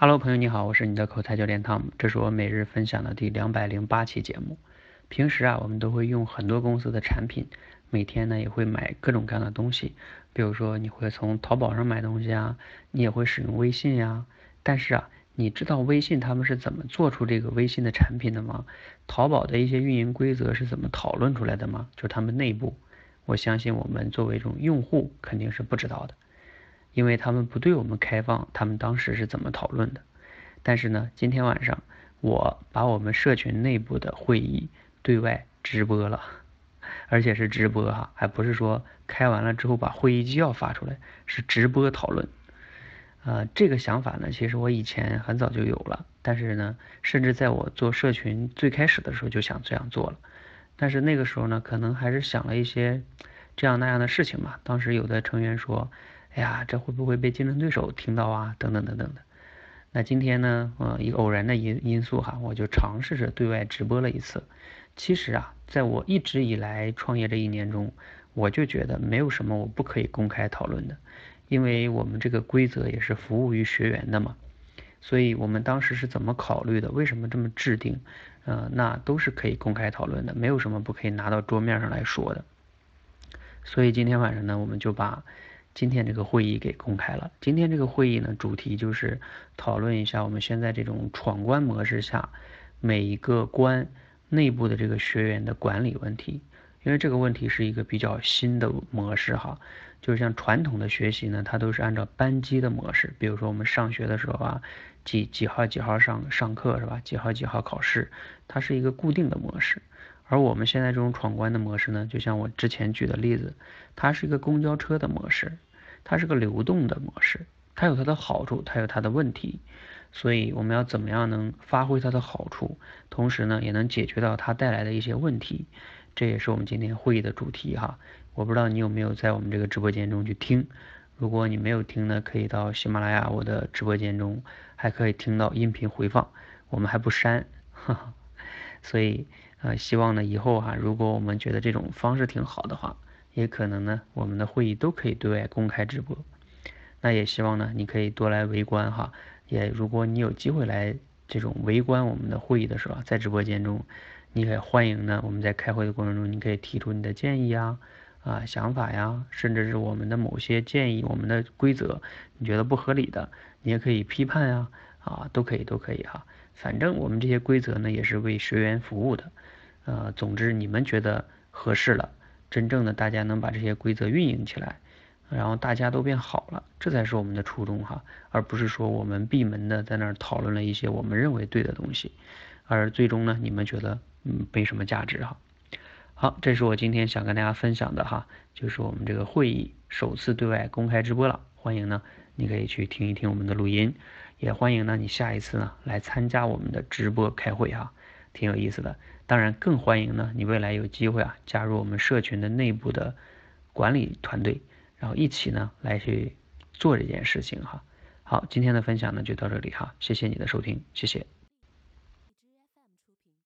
Hello，朋友你好，我是你的口才教练 Tom，这是我每日分享的第两百零八期节目。平时啊，我们都会用很多公司的产品，每天呢也会买各种各样的东西，比如说你会从淘宝上买东西啊，你也会使用微信呀。但是啊，你知道微信他们是怎么做出这个微信的产品的吗？淘宝的一些运营规则是怎么讨论出来的吗？就是他们内部，我相信我们作为一种用户肯定是不知道的。因为他们不对我们开放，他们当时是怎么讨论的？但是呢，今天晚上我把我们社群内部的会议对外直播了，而且是直播哈，还不是说开完了之后把会议纪要发出来，是直播讨论。呃，这个想法呢，其实我以前很早就有了，但是呢，甚至在我做社群最开始的时候就想这样做了，但是那个时候呢，可能还是想了一些这样那样的事情嘛。当时有的成员说。哎呀，这会不会被竞争对手听到啊？等等等等的。那今天呢，呃，一个偶然的因因素哈，我就尝试着对外直播了一次。其实啊，在我一直以来创业这一年中，我就觉得没有什么我不可以公开讨论的，因为我们这个规则也是服务于学员的嘛。所以我们当时是怎么考虑的？为什么这么制定？呃，那都是可以公开讨论的，没有什么不可以拿到桌面上来说的。所以今天晚上呢，我们就把。今天这个会议给公开了。今天这个会议呢，主题就是讨论一下我们现在这种闯关模式下，每一个关内部的这个学员的管理问题。因为这个问题是一个比较新的模式哈，就是像传统的学习呢，它都是按照班级的模式。比如说我们上学的时候啊，几几号几号上上课是吧？几号几号考试，它是一个固定的模式。而我们现在这种闯关的模式呢，就像我之前举的例子，它是一个公交车的模式。它是个流动的模式，它有它的好处，它有它的问题，所以我们要怎么样能发挥它的好处，同时呢也能解决到它带来的一些问题，这也是我们今天会议的主题哈。我不知道你有没有在我们这个直播间中去听，如果你没有听呢，可以到喜马拉雅我的直播间中，还可以听到音频回放，我们还不删，哈哈。所以呃希望呢以后哈，如果我们觉得这种方式挺好的话。也可能呢，我们的会议都可以对外公开直播。那也希望呢，你可以多来围观哈。也如果你有机会来这种围观我们的会议的时候，在直播间中，你也欢迎呢。我们在开会的过程中，你可以提出你的建议呀、啊想法呀，甚至是我们的某些建议、我们的规则，你觉得不合理的，你也可以批判呀，啊都可以都可以哈。反正我们这些规则呢，也是为学员服务的。呃，总之你们觉得合适了。真正的大家能把这些规则运营起来，然后大家都变好了，这才是我们的初衷哈，而不是说我们闭门的在那儿讨论了一些我们认为对的东西，而最终呢，你们觉得嗯没什么价值哈。好，这是我今天想跟大家分享的哈，就是我们这个会议首次对外公开直播了，欢迎呢你可以去听一听我们的录音，也欢迎呢你下一次呢来参加我们的直播开会哈。挺有意思的，当然更欢迎呢，你未来有机会啊加入我们社群的内部的管理团队，然后一起呢来去做这件事情哈。好，今天的分享呢就到这里哈，谢谢你的收听，谢谢。